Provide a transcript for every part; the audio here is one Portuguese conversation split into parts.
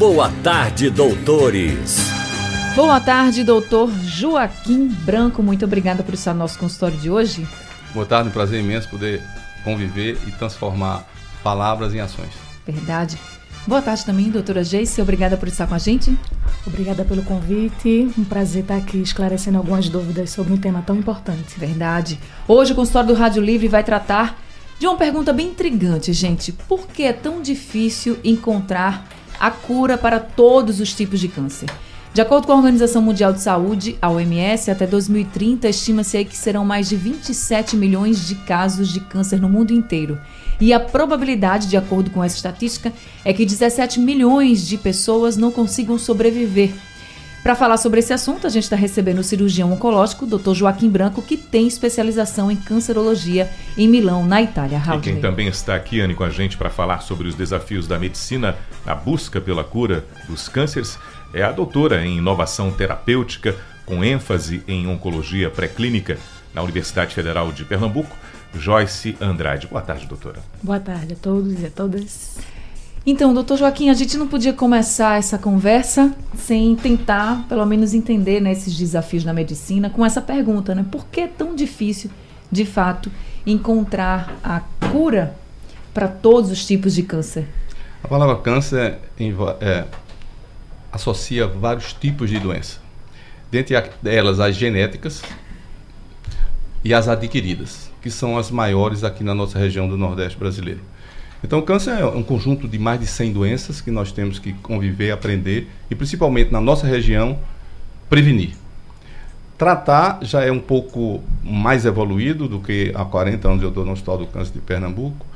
Boa tarde, doutores. Boa tarde, doutor Joaquim Branco. Muito obrigada por estar no nosso consultório de hoje. Boa tarde, um prazer imenso poder conviver e transformar palavras em ações. Verdade. Boa tarde também, doutora Geice. Obrigada por estar com a gente. Obrigada pelo convite. Um prazer estar aqui esclarecendo algumas dúvidas sobre um tema tão importante. Verdade. Hoje o consultório do Rádio Livre vai tratar de uma pergunta bem intrigante, gente. Por que é tão difícil encontrar a cura para todos os tipos de câncer? De acordo com a Organização Mundial de Saúde, a OMS, até 2030 estima-se que serão mais de 27 milhões de casos de câncer no mundo inteiro. E a probabilidade, de acordo com essa estatística, é que 17 milhões de pessoas não consigam sobreviver. Para falar sobre esse assunto, a gente está recebendo o cirurgião oncológico, Dr. Joaquim Branco, que tem especialização em cancerologia em Milão, na Itália. Raul e quem também está aqui, Anne, com a gente para falar sobre os desafios da medicina na busca pela cura dos cânceres é a doutora em inovação terapêutica, com ênfase em oncologia pré-clínica na Universidade Federal de Pernambuco, Joyce Andrade. Boa tarde, doutora. Boa tarde a todos e a todas. Então, doutor Joaquim, a gente não podia começar essa conversa sem tentar, pelo menos, entender né, esses desafios na medicina com essa pergunta, né? Por que é tão difícil, de fato, encontrar a cura para todos os tipos de câncer? A palavra câncer é, associa vários tipos de doença. Dentre elas, as genéticas e as adquiridas, que são as maiores aqui na nossa região do Nordeste brasileiro. Então, o câncer é um conjunto de mais de 100 doenças que nós temos que conviver, aprender e, principalmente na nossa região, prevenir. Tratar já é um pouco mais evoluído do que há 40 anos eu estou no Hospital do Câncer de Pernambuco.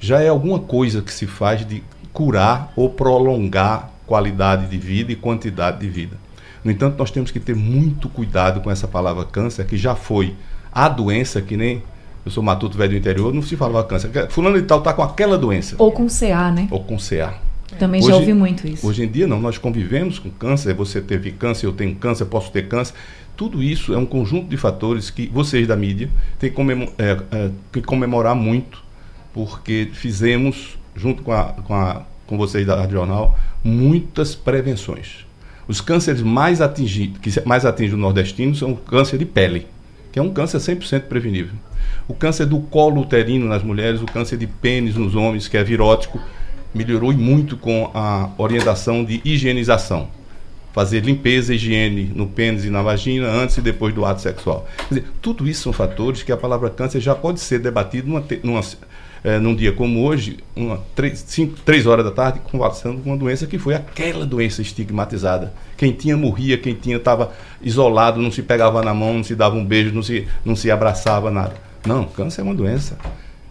Já é alguma coisa que se faz de curar ou prolongar qualidade de vida e quantidade de vida. No entanto, nós temos que ter muito cuidado com essa palavra câncer, que já foi a doença que nem eu sou matuto velho do interior, não se falava câncer. Fulano de tal está com aquela doença. Ou com CA, né? Ou com CA. Também hoje, já ouvi muito isso. Hoje em dia não, nós convivemos com câncer, você teve câncer, eu tenho câncer, posso ter câncer. Tudo isso é um conjunto de fatores que vocês da mídia têm que, é, é, que comemorar muito, porque fizemos, junto com, a, com, a, com vocês da Rádio Jornal, muitas prevenções. Os cânceres mais atingidos, que mais atingem o nordestino são o câncer de pele, que é um câncer 100% prevenível. O câncer do colo uterino nas mulheres, o câncer de pênis nos homens, que é virótico, melhorou muito com a orientação de higienização. Fazer limpeza higiene no pênis e na vagina antes e depois do ato sexual. Quer dizer, tudo isso são fatores que a palavra câncer já pode ser debatido numa, numa é, num dia como hoje, uma, três, cinco, três horas da tarde, conversando com uma doença que foi aquela doença estigmatizada. Quem tinha morria, quem tinha estava isolado, não se pegava na mão, não se dava um beijo, não se, não se abraçava, nada. Não, câncer é uma doença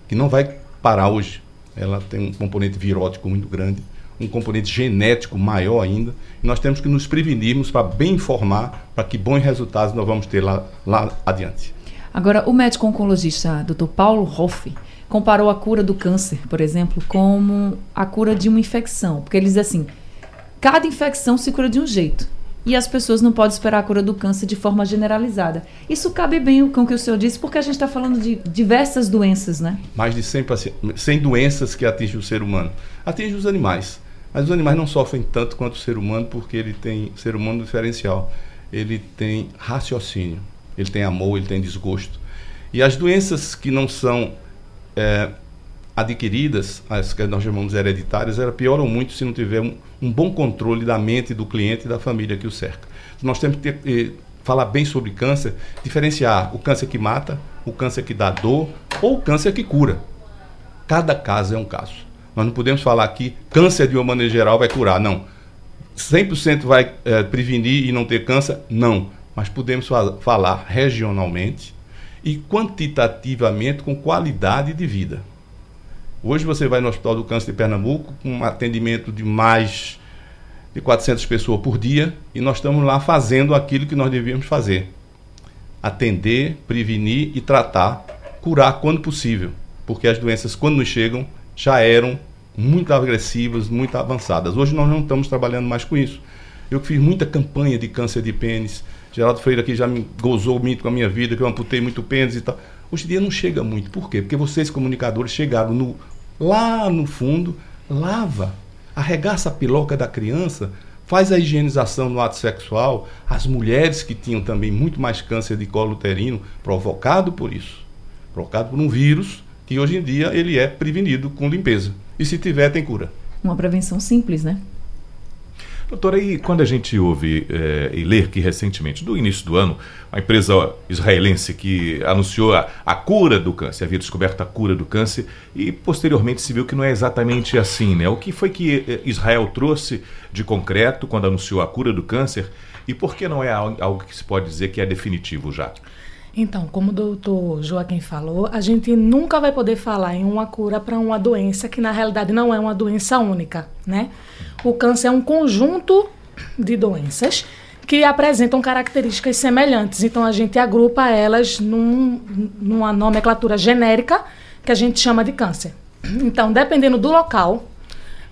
que não vai parar hoje. Ela tem um componente virótico muito grande, um componente genético maior ainda, e nós temos que nos prevenirmos para bem informar, para que bons resultados nós vamos ter lá, lá adiante. Agora, o médico oncologista Dr. Paulo Hoff, comparou a cura do câncer, por exemplo, como a cura de uma infecção. Porque ele diz assim: cada infecção se cura de um jeito. E as pessoas não podem esperar a cura do câncer de forma generalizada. Isso cabe bem com o que o senhor disse, porque a gente está falando de diversas doenças, né? Mais de 100, 100 doenças que atingem o ser humano. Atinge os animais. Mas os animais não sofrem tanto quanto o ser humano, porque ele tem ser humano diferencial. Ele tem raciocínio, ele tem amor, ele tem desgosto. E as doenças que não são é, adquiridas, as que nós chamamos hereditárias, elas pioram muito se não tiver um, um, bom controle da mente do cliente e da família que o cerca. Nós temos que ter, eh, falar bem sobre câncer, diferenciar o câncer que mata, o câncer que dá dor ou o câncer que cura. Cada caso é um caso. Nós não podemos falar que câncer de uma maneira geral vai curar, não. 100% vai é, prevenir e não ter câncer? Não. Mas podemos falar regionalmente e quantitativamente com qualidade de vida. Hoje você vai no Hospital do Câncer de Pernambuco com um atendimento de mais de 400 pessoas por dia e nós estamos lá fazendo aquilo que nós devíamos fazer: atender, prevenir e tratar, curar quando possível, porque as doenças, quando nos chegam, já eram muito agressivas, muito avançadas. Hoje nós não estamos trabalhando mais com isso. Eu fiz muita campanha de câncer de pênis. Geraldo Freire aqui já me gozou muito com a minha vida, que eu amputei muito pênis e tal. Hoje em dia não chega muito. Por quê? Porque vocês, comunicadores, chegaram no, lá no fundo, lava, arregaça a piloca da criança, faz a higienização no ato sexual. As mulheres que tinham também muito mais câncer de colo uterino, provocado por isso, provocado por um vírus, que hoje em dia ele é prevenido com limpeza. E se tiver, tem cura. Uma prevenção simples, né? Doutora, e quando a gente ouve é, e lê que recentemente, do início do ano, a empresa israelense que anunciou a, a, cura do câncer, havia descoberto a cura do câncer, e posteriormente se viu que não é exatamente assim, né? O que foi que eh, Israel trouxe de concreto quando anunciou a cura do câncer e por que não é algo que se pode dizer que é definitivo já? Então, como o doutor Joaquim falou, a gente nunca vai poder falar em uma cura para uma doença que na realidade não é uma doença única, né? O câncer é um conjunto de doenças que apresentam características semelhantes. Então a gente agrupa elas num, numa nomenclatura genérica que a gente chama de câncer. Então, dependendo do local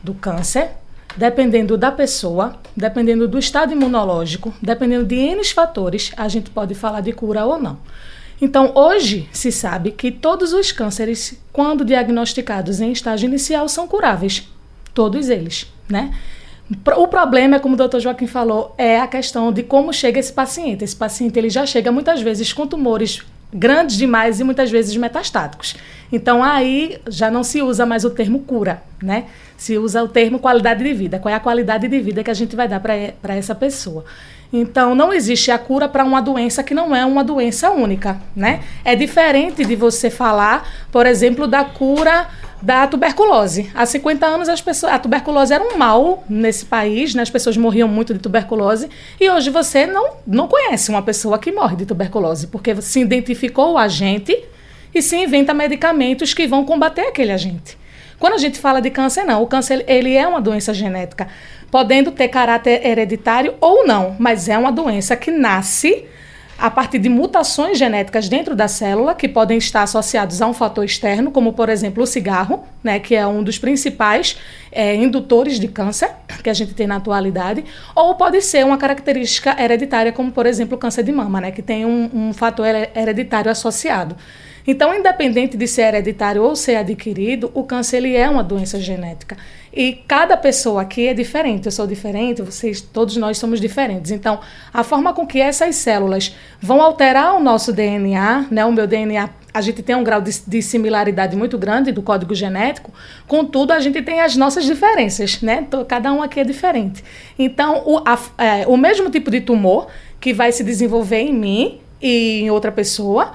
do câncer, dependendo da pessoa, dependendo do estado imunológico, dependendo de N fatores, a gente pode falar de cura ou não. Então, hoje se sabe que todos os cânceres, quando diagnosticados em estágio inicial, são curáveis. Todos eles, né? O problema, como o doutor Joaquim falou, é a questão de como chega esse paciente. Esse paciente ele já chega muitas vezes com tumores grandes demais e muitas vezes metastáticos. Então aí já não se usa mais o termo cura, né? Se usa o termo qualidade de vida. Qual é a qualidade de vida que a gente vai dar para essa pessoa? Então não existe a cura para uma doença que não é uma doença única, né? É diferente de você falar, por exemplo, da cura da tuberculose. Há 50 anos as pessoas, a tuberculose era um mal nesse país, né? as pessoas morriam muito de tuberculose, e hoje você não, não conhece uma pessoa que morre de tuberculose, porque se identificou o agente e se inventa medicamentos que vão combater aquele agente. Quando a gente fala de câncer, não. O câncer ele é uma doença genética, podendo ter caráter hereditário ou não, mas é uma doença que nasce a partir de mutações genéticas dentro da célula, que podem estar associados a um fator externo, como por exemplo o cigarro, né, que é um dos principais é, indutores de câncer que a gente tem na atualidade, ou pode ser uma característica hereditária, como por exemplo o câncer de mama, né, que tem um, um fator hereditário associado. Então, independente de ser hereditário ou ser adquirido, o câncer ele é uma doença genética. E cada pessoa aqui é diferente. Eu sou diferente, vocês, todos nós somos diferentes. Então, a forma com que essas células vão alterar o nosso DNA, né, o meu DNA a gente tem um grau de, de, similaridade muito grande do código genético, contudo, a gente tem as nossas diferenças, né? Cada um aqui é diferente. Então, o, a, é, o mesmo tipo de tumor que vai se desenvolver em mim e em outra pessoa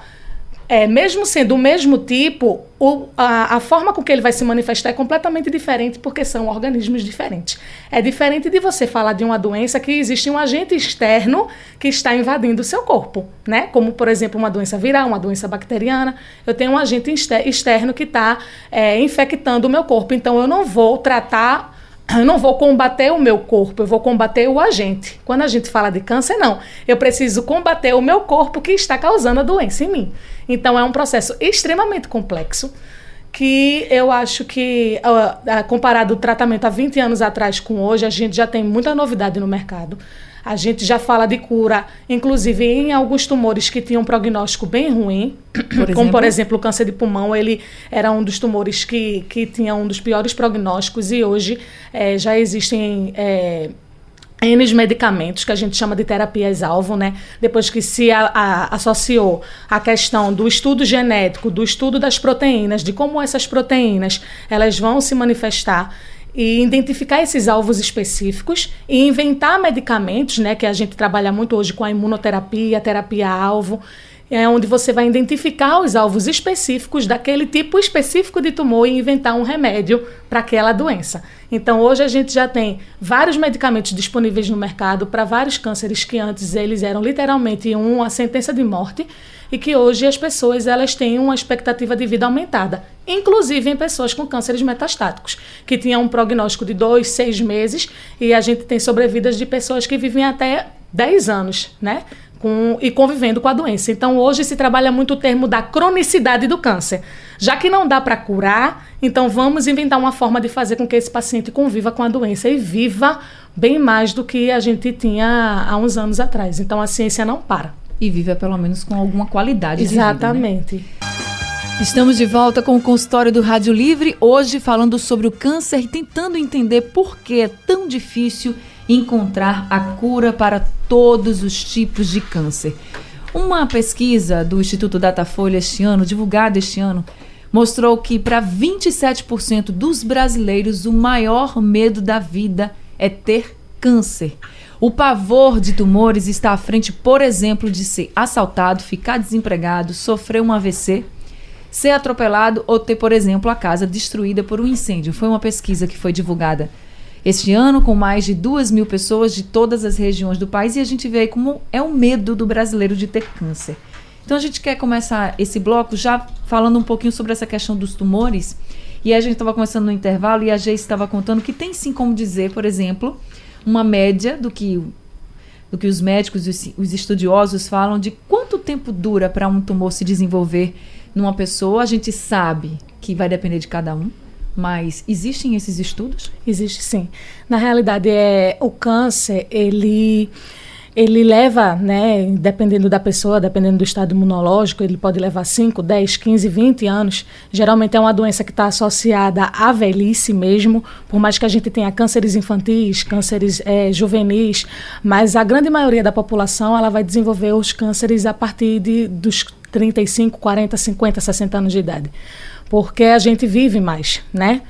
é, mesmo sendo o mesmo tipo, o, a, a, forma com que ele vai se manifestar é completamente diferente, porque são organismos diferentes. É diferente de você falar de uma doença que existe um agente externo que está invadindo o seu corpo, né? Como, por exemplo, uma doença viral, uma doença bacteriana. Eu tenho um agente externo que está é, infectando o meu corpo, então eu não vou tratar eu não vou combater o meu corpo, eu vou combater o agente. Quando a gente fala de câncer, não. Eu preciso combater o meu corpo que está causando a doença em mim. Então é um processo extremamente complexo que eu acho que, comparado o tratamento há 20 anos atrás com hoje, a gente já tem muita novidade no mercado. A gente já fala de cura, inclusive em alguns tumores que tinham um prognóstico bem ruim, por como por exemplo o câncer de pulmão, ele era um dos tumores que, que tinha um dos piores prognósticos e hoje é, já existem é, N medicamentos que a gente chama de terapias-alvo, né? Depois que se a, a, associou a questão do estudo genético, do estudo das proteínas, de como essas proteínas elas vão se manifestar e identificar esses alvos específicos e inventar medicamentos, né, que a gente trabalha muito hoje com a imunoterapia, terapia alvo. É onde você vai identificar os alvos específicos daquele tipo específico de tumor e inventar um remédio para aquela doença. Então, hoje a gente já tem vários medicamentos disponíveis no mercado para vários cânceres que antes eles eram literalmente uma sentença de morte e que hoje as pessoas elas têm uma expectativa de vida aumentada, inclusive em pessoas com cânceres metastáticos, que tinham um prognóstico de dois, seis meses e a gente tem sobrevidas de pessoas que vivem até 10 anos, né? Com, e convivendo com a doença. Então, hoje se trabalha muito o termo da cronicidade do câncer. Já que não dá para curar, então vamos inventar uma forma de fazer com que esse paciente conviva com a doença e viva bem mais do que a gente tinha há uns anos atrás. Então, a ciência não para. E viva pelo menos com alguma qualidade Exatamente. de vida. Né? Estamos de volta com o consultório do Rádio Livre, hoje falando sobre o câncer e tentando entender por que é tão difícil encontrar a cura para todos os tipos de câncer. Uma pesquisa do Instituto Datafolha este ano, divulgada este ano, mostrou que para 27% dos brasileiros o maior medo da vida é ter câncer. O pavor de tumores está à frente, por exemplo, de ser assaltado, ficar desempregado, sofrer um AVC, ser atropelado ou ter, por exemplo, a casa destruída por um incêndio. Foi uma pesquisa que foi divulgada este ano, com mais de duas mil pessoas de todas as regiões do país, e a gente vê aí como é o medo do brasileiro de ter câncer. Então a gente quer começar esse bloco já falando um pouquinho sobre essa questão dos tumores. E a gente estava começando no intervalo e a Geise estava contando que tem sim como dizer, por exemplo, uma média do que, do que os médicos e os estudiosos falam de quanto tempo dura para um tumor se desenvolver numa pessoa. A gente sabe que vai depender de cada um. Mas existem esses estudos? Existe sim. Na realidade, é o câncer, ele ele leva, né, dependendo da pessoa, dependendo do estado imunológico, ele pode levar 5, 10, 15, 20 anos. Geralmente é uma doença que está associada à velhice mesmo, por mais que a gente tenha cânceres infantis, cânceres é, juvenis, mas a grande maioria da população ela vai desenvolver os cânceres a partir de, dos 35, 40, 50, 60 anos de idade porque a gente vive mais, né?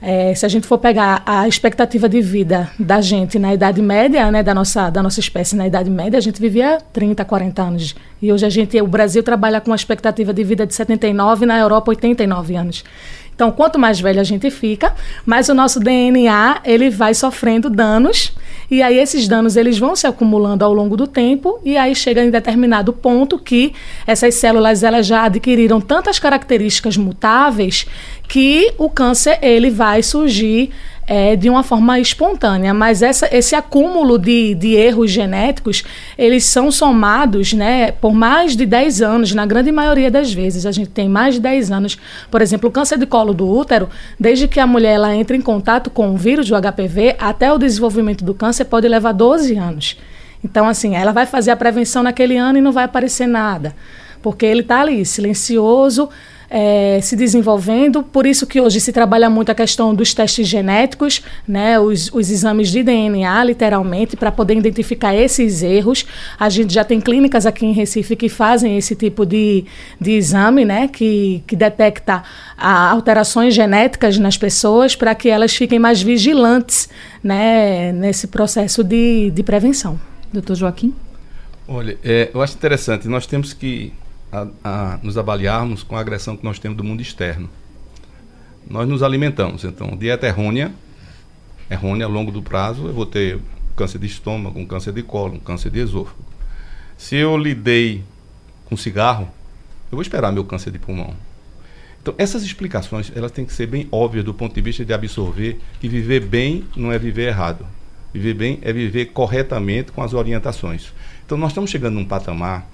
É, se a gente for pegar a expectativa de vida da gente na Idade Média, né, da nossa, da nossa espécie na Idade Média, a gente vivia 30, 40 anos. E hoje a gente, o Brasil trabalha com uma expectativa de vida de 79, na Europa 89 anos. Então, quanto mais velho a gente fica, mais o nosso DNA ele vai sofrendo danos. E aí esses danos eles vão se acumulando ao longo do tempo. E aí chega em determinado ponto que essas células elas já adquiriram tantas características mutáveis que o câncer ele vai surgir é, de uma forma espontânea, mas essa, esse acúmulo de, de erros genéticos, eles são somados né, por mais de 10 anos, na grande maioria das vezes. A gente tem mais de 10 anos. Por exemplo, o câncer de colo do útero, desde que a mulher ela entra em contato com o vírus do HPV até o desenvolvimento do câncer, pode levar 12 anos. Então, assim, ela vai fazer a prevenção naquele ano e não vai aparecer nada, porque ele está ali, silencioso, é, se desenvolvendo, por isso que hoje se trabalha muito a questão dos testes genéticos, né, os, os exames de DNA, literalmente, para poder identificar esses erros. A gente já tem clínicas aqui em Recife que fazem esse tipo de, de exame, né, que, que detecta a, alterações genéticas nas pessoas para que elas fiquem mais vigilantes né, nesse processo de, de prevenção. Doutor Joaquim? Olha, é, eu acho interessante, nós temos que a, a nos avaliarmos com a agressão que nós temos do mundo externo. Nós nos alimentamos, então, dieta errônea, errônea a longo do prazo, eu vou ter câncer de estômago, um câncer de colo, um câncer de esôfago. Se eu lidei com cigarro, eu vou esperar meu câncer de pulmão. Então, essas explicações, elas têm que ser bem óbvias do ponto de vista de absorver que viver bem não é viver errado. Viver bem é viver corretamente com as orientações. Então, nós estamos chegando num patamar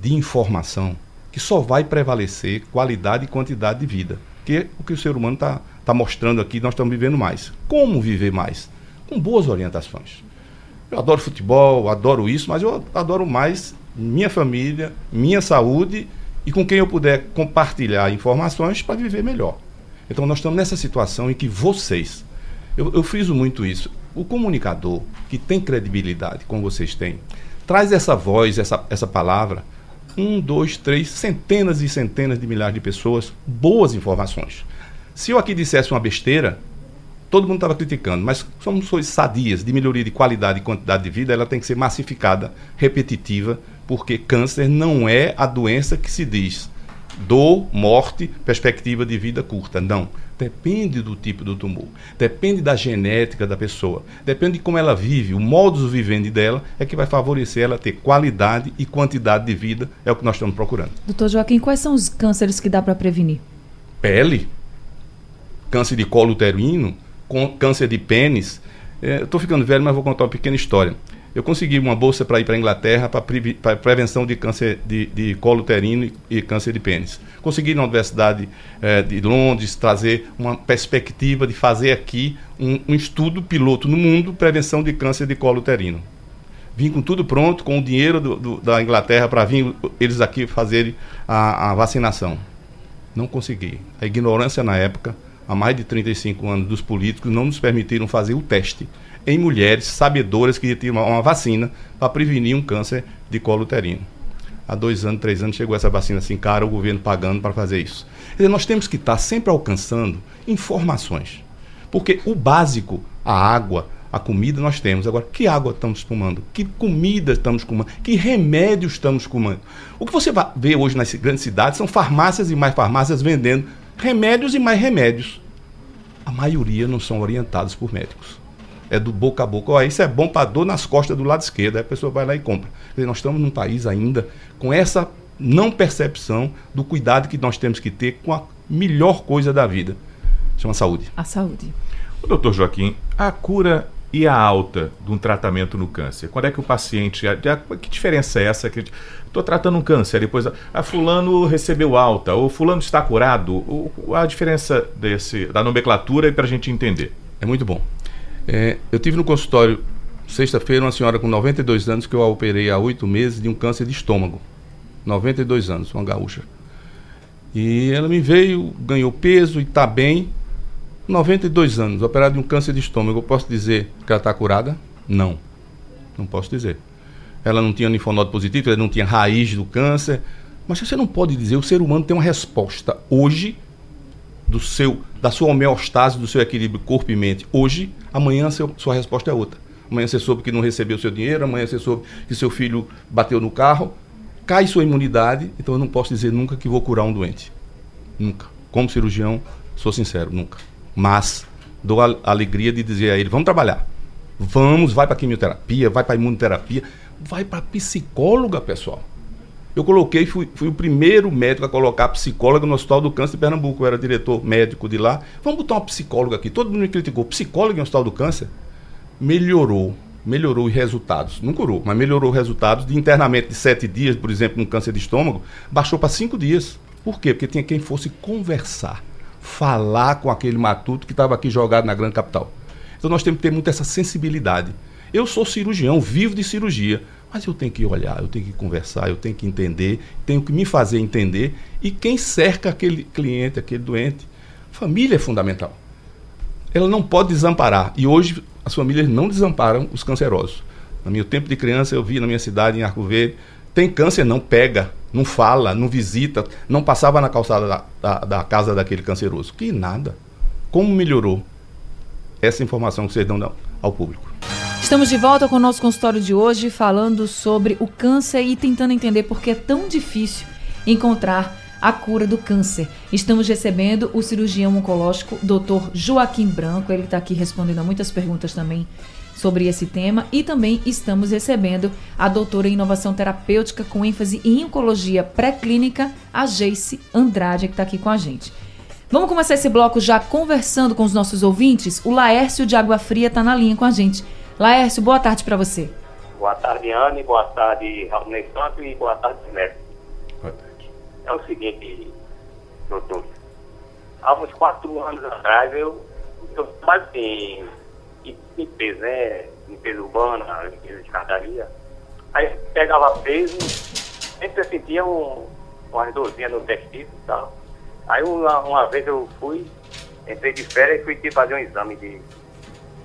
de informação que só vai prevalecer qualidade e quantidade de vida. Que é o que o ser humano está tá mostrando aqui, nós estamos vivendo mais. Como viver mais? Com boas orientações. Eu adoro futebol, adoro isso, mas eu adoro mais minha família, minha saúde e com quem eu puder compartilhar informações para viver melhor. Então nós estamos nessa situação em que vocês, eu, eu friso muito isso, o comunicador que tem credibilidade, como vocês têm, traz essa voz, essa, essa palavra um, dois, três, centenas e centenas de milhares de pessoas boas informações. Se eu aqui dissesse uma besteira, todo mundo estava criticando, mas somos coisas sadias de melhoria de qualidade e quantidade de vida, ela tem que ser massificada, repetitiva, porque câncer não é a doença que se diz dor, morte, perspectiva de vida curta. Não. Depende do tipo do tumor. Depende da genética da pessoa. Depende de como ela vive. O modus vivendi dela é que vai favorecer ela ter qualidade e quantidade de vida. É o que nós estamos procurando. Doutor Joaquim, quais são os cânceres que dá para prevenir? Pele, câncer de colo uterino, câncer de pênis. É, Estou ficando velho, mas vou contar uma pequena história. Eu consegui uma bolsa para ir para a Inglaterra para pre prevenção de câncer de, de colo uterino e, e, câncer de pênis. Consegui na Universidade eh, de Londres trazer uma perspectiva de fazer aqui um, um estudo piloto no mundo prevenção de câncer de colo uterino. Vim com tudo pronto, com o dinheiro do, do, da Inglaterra para vir eles aqui fazerem a, a vacinação. Não consegui. A ignorância na época, há mais de 35 anos, dos políticos não nos permitiram fazer o teste em mulheres sabedoras que tinham uma, vacina para prevenir um câncer de colo uterino. Há dois anos, três anos chegou essa vacina assim cara, o governo pagando para fazer isso. Quer dizer, nós temos que estar sempre alcançando informações. Porque o básico, a água, a comida nós temos. Agora, que água estamos tomando? Que comida estamos comendo? Que remédios estamos comendo? O que você vê hoje nas grandes cidades são farmácias e mais farmácias vendendo remédios e mais remédios. A maioria não são orientados por médicos é do boca a boca. Ó, isso é bom para dor nas costas do lado esquerdo. Aí a pessoa vai lá e compra. Dizer, nós estamos num país ainda com essa não percepção do cuidado que nós temos que ter com a melhor coisa da vida. Chama saúde. A saúde. O doutor Joaquim, a cura e a alta de um tratamento no câncer? Quando é que o paciente. que diferença é essa? Que estou tratando um câncer, depois a, a, fulano recebeu alta, ou fulano está curado. O, a diferença desse, da nomenclatura para a gente entender. É muito bom. É, eu tive no consultório sexta-feira uma senhora com 92 anos que eu a operei há oito meses de um câncer de estômago. 92 anos, uma gaúcha. E ela me veio, ganhou peso e está bem. 92 anos, operada de um câncer de estômago. Eu posso dizer que ela está curada? Não. Não posso dizer. Ela não tinha linfonodo positivo, ela não tinha raiz do câncer. Mas você não pode dizer, o ser humano tem uma resposta hoje do seu, da sua homeostase, do seu equilíbrio corpo e mente hoje, amanhã seu, sua resposta é outra. Amanhã você soube que não recebeu seu dinheiro, amanhã você soube que seu filho bateu no carro, cai sua imunidade, então eu não posso dizer nunca que vou curar um doente. Nunca. Como cirurgião, sou sincero, nunca. Mas dou a alegria de dizer a ele: vamos trabalhar. Vamos, vai para quimioterapia, vai para imunoterapia, vai para psicóloga, pessoal. Eu coloquei, fui, fui o primeiro médico a colocar psicóloga no Hospital do Câncer de Pernambuco. Eu era diretor médico de lá. Vamos botar uma psicóloga aqui. Todo mundo me criticou. Psicóloga no Hospital do Câncer? Melhorou. Melhorou os resultados. Não curou, mas melhorou os resultados de internamento de sete dias, por exemplo, no câncer de estômago, baixou para cinco dias. Por quê? Porque tinha quem fosse conversar, falar com aquele matuto que estava aqui jogado na grande capital. Então nós temos que ter muito essa sensibilidade. Eu sou cirurgião, vivo de cirurgia. Mas eu tenho que olhar, eu tenho que conversar, eu tenho que entender, tenho que me fazer entender. E quem cerca aquele cliente, aquele doente? Família é fundamental. Ela não pode desamparar. E hoje as famílias não desamparam os cancerosos. No meu tempo de criança, eu vi na minha cidade, em Arco Verde, tem câncer, não pega, não fala, não visita, não passava na calçada da, da, da casa daquele canceroso. Que nada. Como melhorou essa informação que vocês dão ao público? Estamos de volta com o nosso consultório de hoje, falando sobre o câncer e tentando entender por que é tão difícil encontrar a cura do câncer. Estamos recebendo o cirurgião oncológico Dr. Joaquim Branco, ele está aqui respondendo a muitas perguntas também sobre esse tema e também estamos recebendo a doutora em inovação terapêutica com ênfase em oncologia pré-clínica, a Jace Andrade, que está aqui com a gente. Vamos começar esse bloco já conversando com os nossos ouvintes? O Laércio de Água Fria está na linha com a gente. Laércio, boa tarde para você. Boa tarde, Anne, boa tarde, Raulney Santos e boa tarde, Neto. Boa tarde. É o seguinte, doutor. Há uns quatro anos atrás, eu, eu mais assim, limpeza, né? Limpeza urbana, limpeza de escadaria. Aí pegava peso, sempre sentia um, uma dorzinha no testículo e tal. Aí uma, uma vez eu fui, entrei de férias e fui fazer um exame de,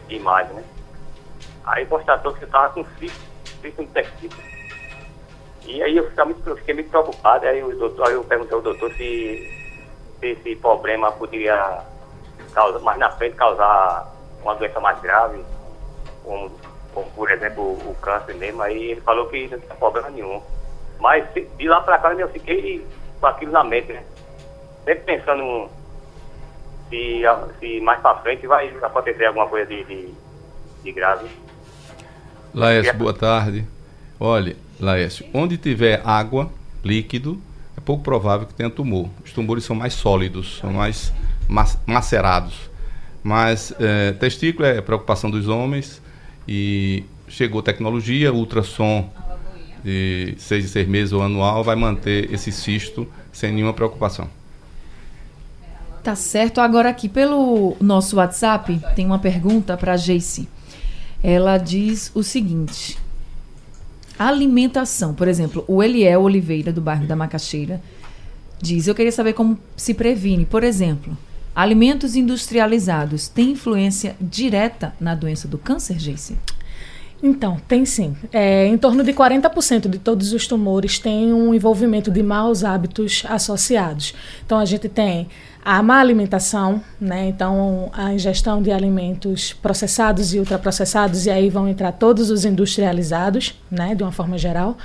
de imagem, né? Aí constatou que eu estava com cisto, cisto no testículo. E aí eu fiquei, muito, fiquei muito preocupado, aí, o doutor, aí eu perguntei ao doutor se, se esse problema poderia causa, mais na frente causar uma doença mais grave, como, como por exemplo o câncer mesmo, aí ele falou que não tinha problema nenhum. Mas de lá pra cá eu fiquei com aquilo na mente, né? Sempre pensando se, se mais pra frente vai acontecer alguma coisa de, de, de grave. Laércio, boa tarde. Olha, Laércio, onde tiver água, líquido, é pouco provável que tenha tumor. Os tumores são mais sólidos, são mais macerados. Mas é, testículo é preocupação dos homens e chegou tecnologia, ultrassom de seis em seis meses ou anual vai manter esse cisto sem nenhuma preocupação. Tá certo. Agora aqui pelo nosso WhatsApp tem uma pergunta para Jace. Ela diz o seguinte: alimentação, por exemplo, o Eliel Oliveira do bairro da Macaxeira diz: eu queria saber como se previne, por exemplo, alimentos industrializados têm influência direta na doença do câncer, Jace? Então, tem sim. É, em torno de 40% de todos os tumores têm um envolvimento de maus hábitos associados. Então, a gente tem a má alimentação, né? Então, a ingestão de alimentos processados e ultraprocessados, e aí vão entrar todos os industrializados, né? De uma forma geral.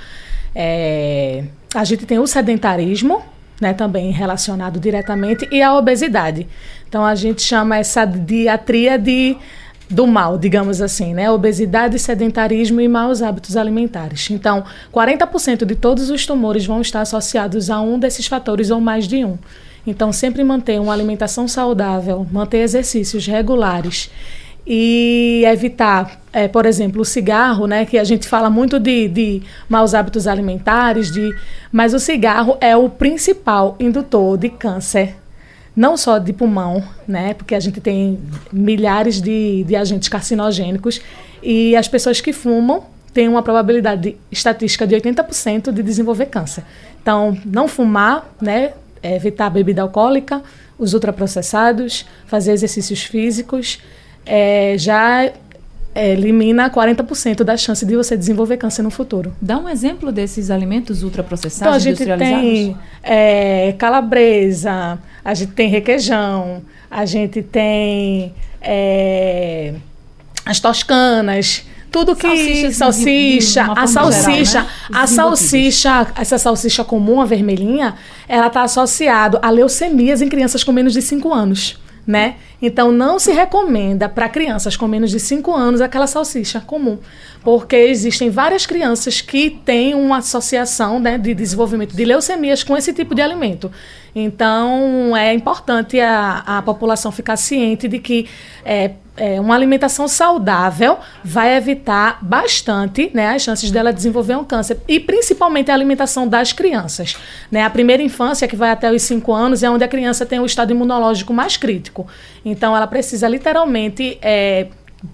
É, a gente tem o sedentarismo, né? Também relacionado diretamente, e a obesidade. Então, a gente chama essa diatria de do mal, digamos assim, né? Obesidade, sedentarismo e maus hábitos alimentares. Então, 40% de todos os tumores vão estar associados a um desses fatores ou mais de um. Então, sempre manter uma alimentação saudável, manter exercícios regulares e evitar, é, por exemplo, o cigarro, né? Que a gente fala muito de, de maus hábitos alimentares, de, mas o cigarro é o principal indutor de câncer não só de pulmão, né, porque a gente tem milhares de, de agentes carcinogênicos e as pessoas que fumam têm uma probabilidade estatística de 80% de desenvolver câncer. Então, não fumar, né, é evitar a bebida alcoólica, os ultraprocessados, fazer exercícios físicos, é, já elimina 40% da chance de você desenvolver câncer no futuro. Dá um exemplo desses alimentos ultraprocessados, então, a gente tem é, calabresa, a gente tem requeijão, a gente tem é, as toscanas, tudo que salsicha, de, de a salsicha, geral, né? a salsicha, essa salsicha comum, a vermelhinha, ela está associado a leucemias em crianças com menos de 5 anos né? Então não se recomenda para crianças com menos de 5 anos aquela salsicha comum, porque existem várias crianças que têm uma associação né, de desenvolvimento de leucemias com esse tipo de alimento. Então é importante a, a população ficar ciente de que é, é, uma alimentação saudável vai evitar bastante né, as chances dela desenvolver um câncer. E principalmente a alimentação das crianças. Né? A primeira infância, que vai até os 5 anos, é onde a criança tem o estado imunológico mais crítico. Então ela precisa literalmente. É,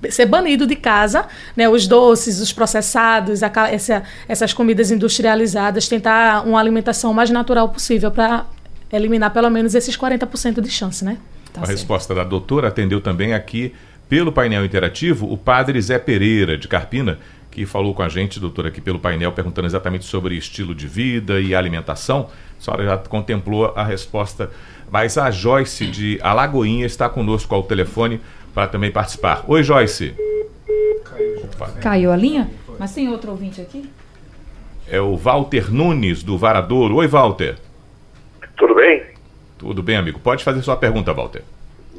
ser banido de casa, né, os doces, os processados, a, essa, essas comidas industrializadas, tentar uma alimentação mais natural possível para eliminar pelo menos esses 40% de chance, né? Tá a certo. resposta da doutora atendeu também aqui pelo painel interativo, o padre Zé Pereira, de Carpina, que falou com a gente, doutor, aqui pelo painel, perguntando exatamente sobre estilo de vida e alimentação. A senhora já contemplou a resposta, mas a Joyce de Alagoinha está conosco ao telefone para também participar. Oi, Joyce. Opa. Caiu a linha? Mas tem outro ouvinte aqui? É o Walter Nunes, do Varadouro. Oi, Walter. Tudo bem? Tudo bem, amigo. Pode fazer sua pergunta, Walter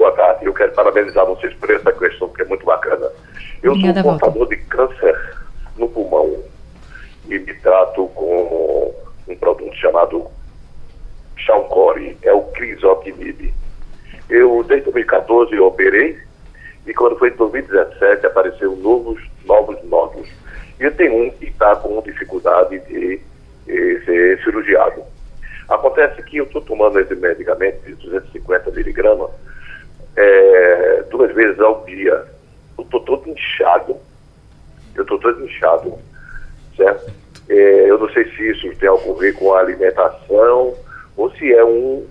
boa tarde. Eu quero parabenizar vocês por essa questão, que é muito bacana. Eu Obrigada, sou portador de câncer no pulmão e me trato com um produto chamado Chalcore, é o Crisotinib. Eu, desde 2014, eu operei e quando foi em 2017 apareceu novos, novos nódulos. E eu tenho um que está com dificuldade de, de ser cirurgiado. Acontece que eu estou tomando esse medicamento de 250 miligramas é, duas vezes ao dia. Eu estou todo inchado. Eu estou todo inchado, certo? É, eu não sei se isso tem algo a ver com a alimentação ou se é um,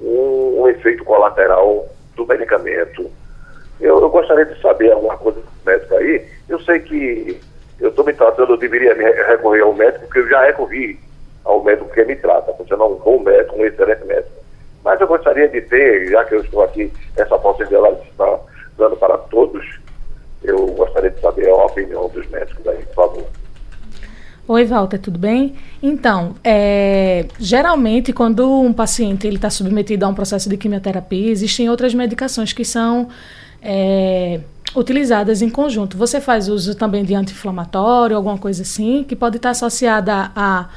um, um efeito colateral do medicamento. Eu, eu, gostaria de saber alguma coisa do médico aí. Eu sei que eu estou me tratando, eu deveria recorrer ao médico, porque eu já recorri ao médico que me trata, porque eu não um bom médico, um excelente médico Mas eu gostaria de ter, já que eu estou aqui, essa possibilidade está dando para todos, eu gostaria de saber a opinião dos médicos aí, por favor. Oi, Walter, tudo bem? Então, é, geralmente, quando um paciente está submetido a um processo de quimioterapia, existem outras medicações que são é, utilizadas em conjunto. Você faz uso também de anti-inflamatório, alguma coisa assim, que pode estar associada a,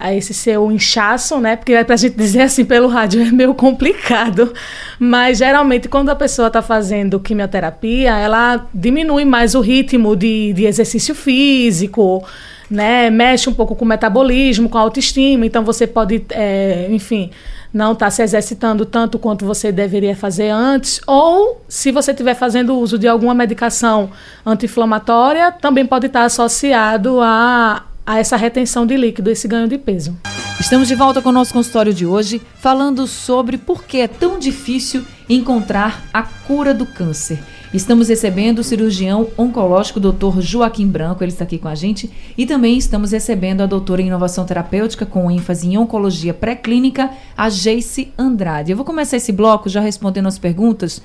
a esse seu inchaço, né? Porque para a gente dizer assim pelo rádio é meio complicado. Mas geralmente, quando a pessoa está fazendo quimioterapia, ela diminui mais o ritmo de, de exercício físico né, mexe um pouco com o metabolismo, com a autoestima, então você pode, é, enfim, não estar tá se exercitando tanto quanto você deveria fazer antes, ou se você estiver fazendo uso de alguma medicação anti-inflamatória, também pode estar tá associado a, a essa retenção de líquido, esse ganho de peso. Estamos de volta com o nosso consultório de hoje, falando sobre por que é tão difícil encontrar a cura do câncer. Estamos recebendo o cirurgião oncológico Dr. Joaquim Branco, ele está aqui com a gente, e também estamos recebendo a doutora em inovação terapêutica com ênfase em oncologia pré-clínica, a Geice Andrade. Eu vou começar esse bloco já respondendo as perguntas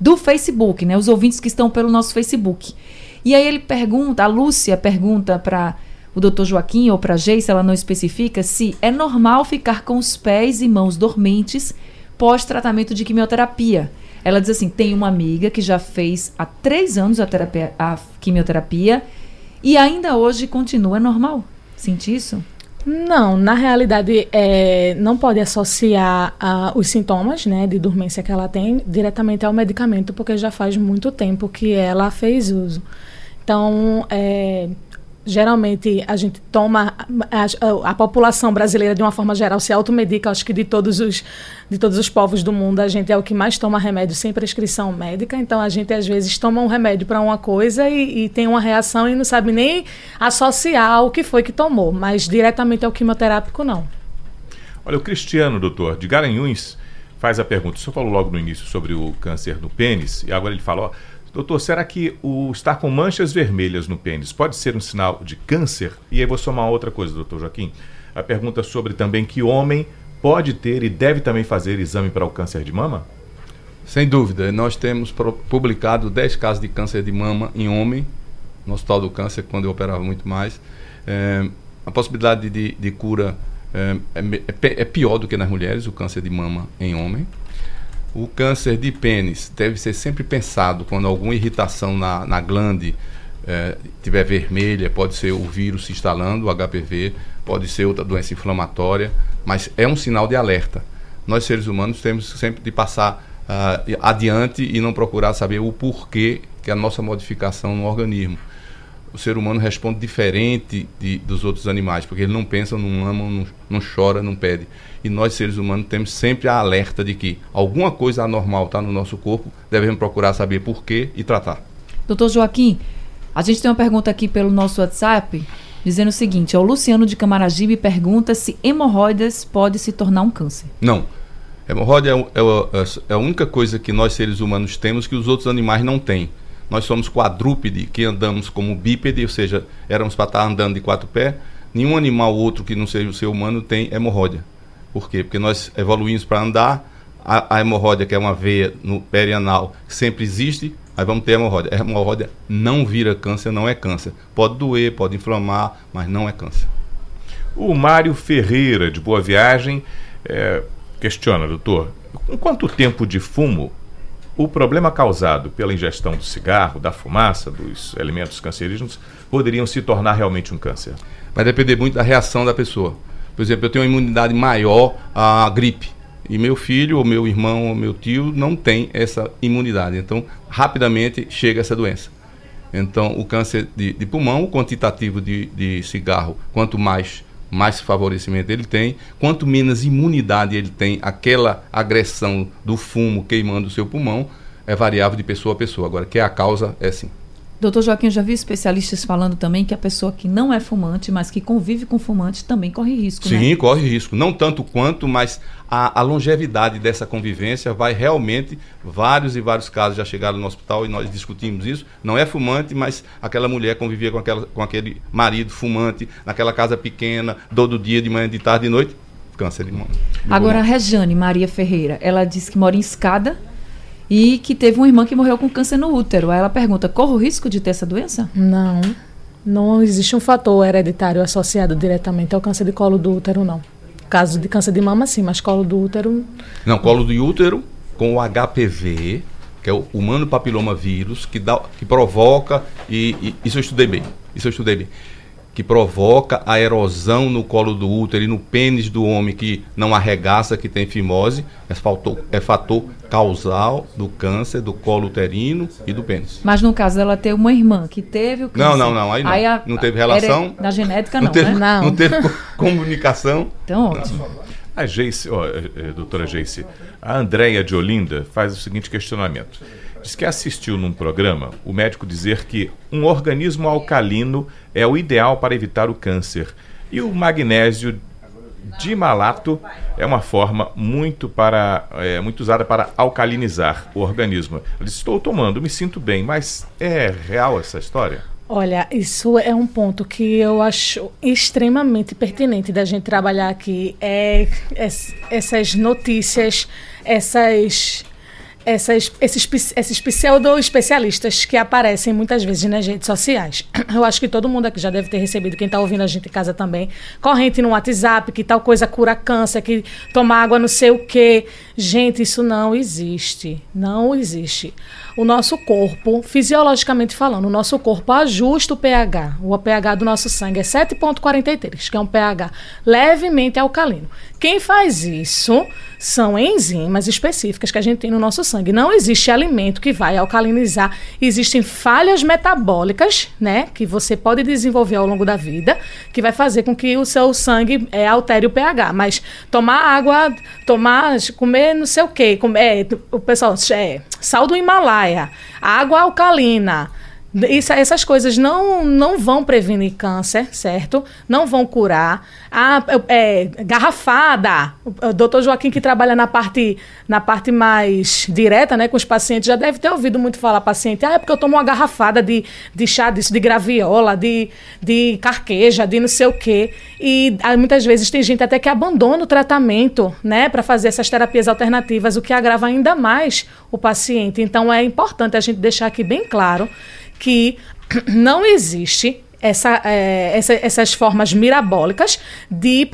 do Facebook, né? Os ouvintes que estão pelo nosso Facebook. E aí ele pergunta, a Lúcia pergunta para o doutor Joaquim ou para a Geice, ela não especifica, se é normal ficar com os pés e mãos dormentes pós-tratamento de quimioterapia. Ela diz assim: tem uma amiga que já fez há três anos a, terapia, a quimioterapia e ainda hoje continua normal. Sente isso? Não, na realidade, é, não pode associar a, os sintomas né, de dormência que ela tem diretamente ao medicamento, porque já faz muito tempo que ela fez uso. Então, é, geralmente a gente toma a, a, população brasileira de uma forma geral se automedica acho que de todos os de todos os povos do mundo a gente é o que mais toma remédio sem prescrição médica então a gente às vezes toma um remédio para uma coisa e, e, tem uma reação e não sabe nem associar o que foi que tomou mas diretamente ao quimioterápico não. Olha o Cristiano doutor de Garanhuns faz a pergunta. O senhor falou logo no início sobre o câncer no pênis e agora ele falou Doutor, será que o estar com manchas vermelhas no pênis pode ser um sinal de câncer? E aí vou somar outra coisa, doutor Joaquim. A pergunta sobre também que homem pode ter e deve também fazer exame para o câncer de mama? Sem dúvida. Nós temos publicado 10 casos de câncer de mama em homem, no Hospital do Câncer, quando eu operava muito mais. É, a possibilidade de, de cura é, é, é pior do que nas mulheres, o câncer de mama em homem. O câncer de pênis deve ser sempre pensado quando alguma irritação na, na glande é, tiver vermelha, pode ser o vírus se instalando, o HPV, pode ser outra doença inflamatória, mas é um sinal de alerta. Nós seres humanos temos sempre de passar uh, adiante e não procurar saber o porquê que a nossa modificação no organismo o ser humano responde diferente de, dos outros animais, porque ele não pensa, não ama, não, não chora, não pede. E nós, seres humanos, temos sempre a alerta de que alguma coisa anormal está no nosso corpo, devemos procurar saber por quê e tratar. Doutor Joaquim, a gente tem uma pergunta aqui pelo nosso WhatsApp, dizendo o seguinte: o Luciano de Camaragibe pergunta se hemorroidas pode se tornar um câncer. Não. Hemorroida é, é, é a única coisa que nós, seres humanos, temos que os outros animais não têm nós somos quadrúpede, que andamos como bípede, ou seja, éramos para estar andando de quatro pés. Nenhum animal outro que não seja o ser humano tem hemorroida. Por quê? Porque nós evoluímos para andar, a, a, hemorroida, que é uma veia no perianal, sempre existe, aí vamos ter hemorroida. A hemorroida não vira câncer, não é câncer. Pode doer, pode inflamar, mas não é câncer. O Mário Ferreira, de Boa Viagem, é, questiona, doutor, com quanto tempo de fumo o problema causado pela ingestão do cigarro, da fumaça, dos elementos cancerígenos, poderiam se tornar realmente um câncer? Vai depender muito da reação da pessoa. Por exemplo, eu tenho uma imunidade maior à gripe. E meu filho, ou meu irmão, ou meu tio não tem essa imunidade. Então, rapidamente chega essa doença. Então, o câncer de, de pulmão, o quantitativo de, de cigarro, quanto mais mais favorecimento ele tem, quanto menos imunidade ele tem, aquela agressão do fumo queimando o seu pulmão, é variável de pessoa a pessoa. Agora, que é a causa, é sim. Doutor Joaquim, eu já vi especialistas falando também que a pessoa que não é fumante, mas que convive com fumante, também corre risco. Sim, né? corre risco. Não tanto quanto, mas a, a, longevidade dessa convivência vai realmente. Vários e vários casos já chegaram no hospital e nós discutimos isso. Não é fumante, mas aquela mulher convivia com, aquela, com aquele marido fumante, naquela casa pequena, todo dia, de manhã, de tarde, de noite câncer de mama. Agora, a Rejane Maria Ferreira, ela disse que mora em escada e que teve uma irmã que morreu com câncer no útero. Aí ela pergunta: corre o risco de ter essa doença? Não. Não existe um fator hereditário associado diretamente ao câncer de colo do útero, não. Caso de câncer de mama, sim, mas colo do útero. Não, colo do útero com o HPV, que é o humano papiloma vírus, que, dá, que provoca, e, e isso eu estudei bem. Isso eu estudei bem que provoca a erosão no colo do útero e no pênis do homem que não arregaça, que tem fimose, é fator, é fator causal do câncer do colo uterino e do pênis. Mas no caso dela ter uma irmã que teve o câncer. Não, não, não, aí não. Aí a, não teve relação. Da genética não, não teve, né? Não. não teve comunicação. Então, ótimo. A Geice, ó, eh, eh, doutora Geice, a Andréia de Olinda faz o seguinte questionamento. Diz que assistiu num programa o médico dizer que um organismo alcalino é o ideal para evitar o câncer. E o magnésio dimalato é uma forma muito, para, é, muito usada para alcalinizar o organismo. Eu disse, estou tomando, me sinto bem, mas é real essa história? Olha, isso é um ponto que eu acho extremamente pertinente da gente trabalhar aqui. É, é essas notícias, essas essas, esses, esses pseudo-especialistas que aparecem muitas vezes nas redes sociais. Eu acho que todo mundo aqui já deve ter recebido, quem está ouvindo a gente em casa também, corrente no WhatsApp, que tal coisa cura câncer, que tomar água não sei o quê. Gente, isso não existe. Não existe. O nosso corpo, fisiologicamente falando, o nosso corpo ajusta o pH. O pH do nosso sangue é 7,43, que é um pH levemente alcalino. Quem faz isso são enzimas específicas que a gente tem no nosso sangue. Não existe alimento que vai alcalinizar. Existem falhas metabólicas, né, que você pode desenvolver ao longo da vida, que vai fazer com que o seu sangue é, altere o pH. Mas tomar água, tomar, comer não sei o quê, comer, é, o pessoal, é, sal do Himalaia, água alcalina, isso, essas coisas não, não vão prevenir câncer, certo? Não vão curar. A é, garrafada. O doutor Joaquim, que trabalha na parte, na parte mais direta né, com os pacientes, já deve ter ouvido muito falar paciente. Ah, é porque eu tomo uma garrafada de, de chá disso, de graviola, de, de carqueja, de não sei o quê. E aí, muitas vezes tem gente até que abandona o tratamento né, para fazer essas terapias alternativas, o que agrava ainda mais o paciente. Então é importante a gente deixar aqui bem claro que não existe essa, é, essa, essas formas mirabólicas de,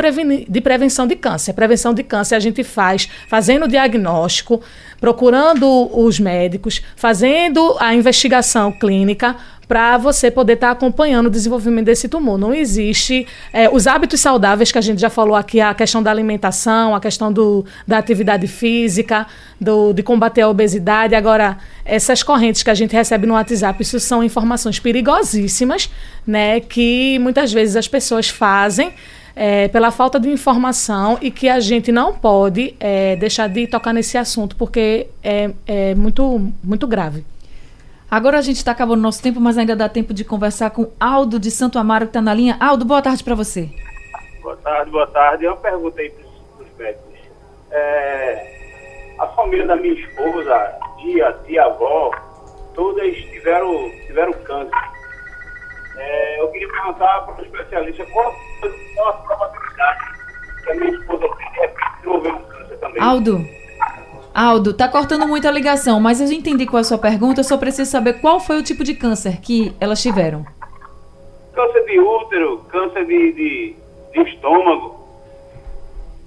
de prevenção de câncer. Prevenção de câncer a gente faz fazendo o diagnóstico, procurando os médicos, fazendo a investigação clínica para você poder estar tá acompanhando o desenvolvimento desse tumor. Não existe é, os hábitos saudáveis que a gente já falou aqui, a questão da alimentação, a questão do, da atividade física, do, de combater a obesidade. Agora, essas correntes que a gente recebe no WhatsApp, isso são informações perigosíssimas, né, que muitas vezes as pessoas fazem é, pela falta de informação e que a gente não pode é, deixar de tocar nesse assunto porque é, é muito, muito grave. Agora a gente está acabando o nosso tempo, mas ainda dá tempo de conversar com Aldo de Santo Amaro, que está na linha. Aldo, boa tarde para você. Boa tarde, boa tarde. Eu perguntei para os médicos. É, a família da minha esposa, tia, tia, avó, todas tiveram, tiveram câncer. É, eu queria perguntar para o especialista qual, qual a probabilidade que a minha esposa de desenvolver um câncer também. Aldo, Aldo, tá cortando muito a ligação, mas eu entendi qual é a sua pergunta, eu só preciso saber qual foi o tipo de câncer que elas tiveram. Câncer de útero, câncer de, de, de estômago.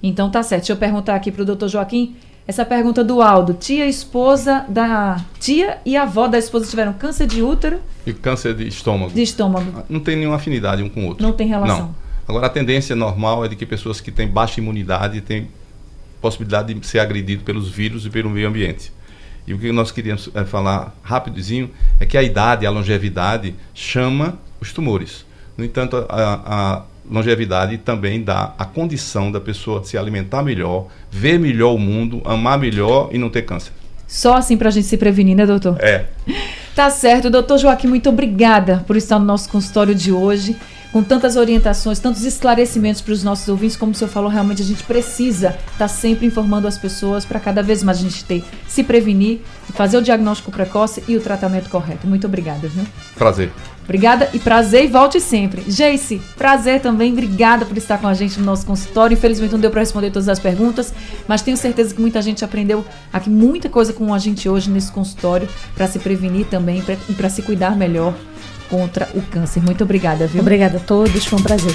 Então tá certo. Deixa eu perguntar aqui pro doutor Joaquim. Essa pergunta do Aldo. Tia esposa da. Tia e avó da esposa tiveram câncer de útero. E câncer de estômago. De estômago. Não tem nenhuma afinidade um com o outro. Não tem relação. Não. Agora a tendência normal é de que pessoas que têm baixa imunidade têm possibilidade de ser agredido pelos vírus e pelo meio ambiente. E o que nós queríamos é, falar rapidinho é que a idade, a longevidade, chama os tumores. No entanto, a, a longevidade também dá a condição da pessoa se alimentar melhor, ver melhor o mundo, amar melhor e não ter câncer. Só assim para a gente se prevenir, né, doutor? É. Tá certo. Doutor Joaquim, muito obrigada por estar no nosso consultório de hoje com tantas orientações, tantos esclarecimentos para os nossos ouvintes, como o senhor falou, realmente a gente precisa estar tá sempre informando as pessoas para cada vez mais a gente ter, se prevenir fazer o diagnóstico precoce e o tratamento correto. Muito obrigada, viu? Prazer. Obrigada e prazer e volte sempre. Jace, prazer também. Obrigada por estar com a gente no nosso consultório. Infelizmente não deu para responder todas as perguntas, mas tenho certeza que muita gente aprendeu aqui muita coisa com a gente hoje nesse consultório para se prevenir também e para se cuidar melhor contra o câncer. Muito obrigada, viu? Obrigada a todos, foi um prazer.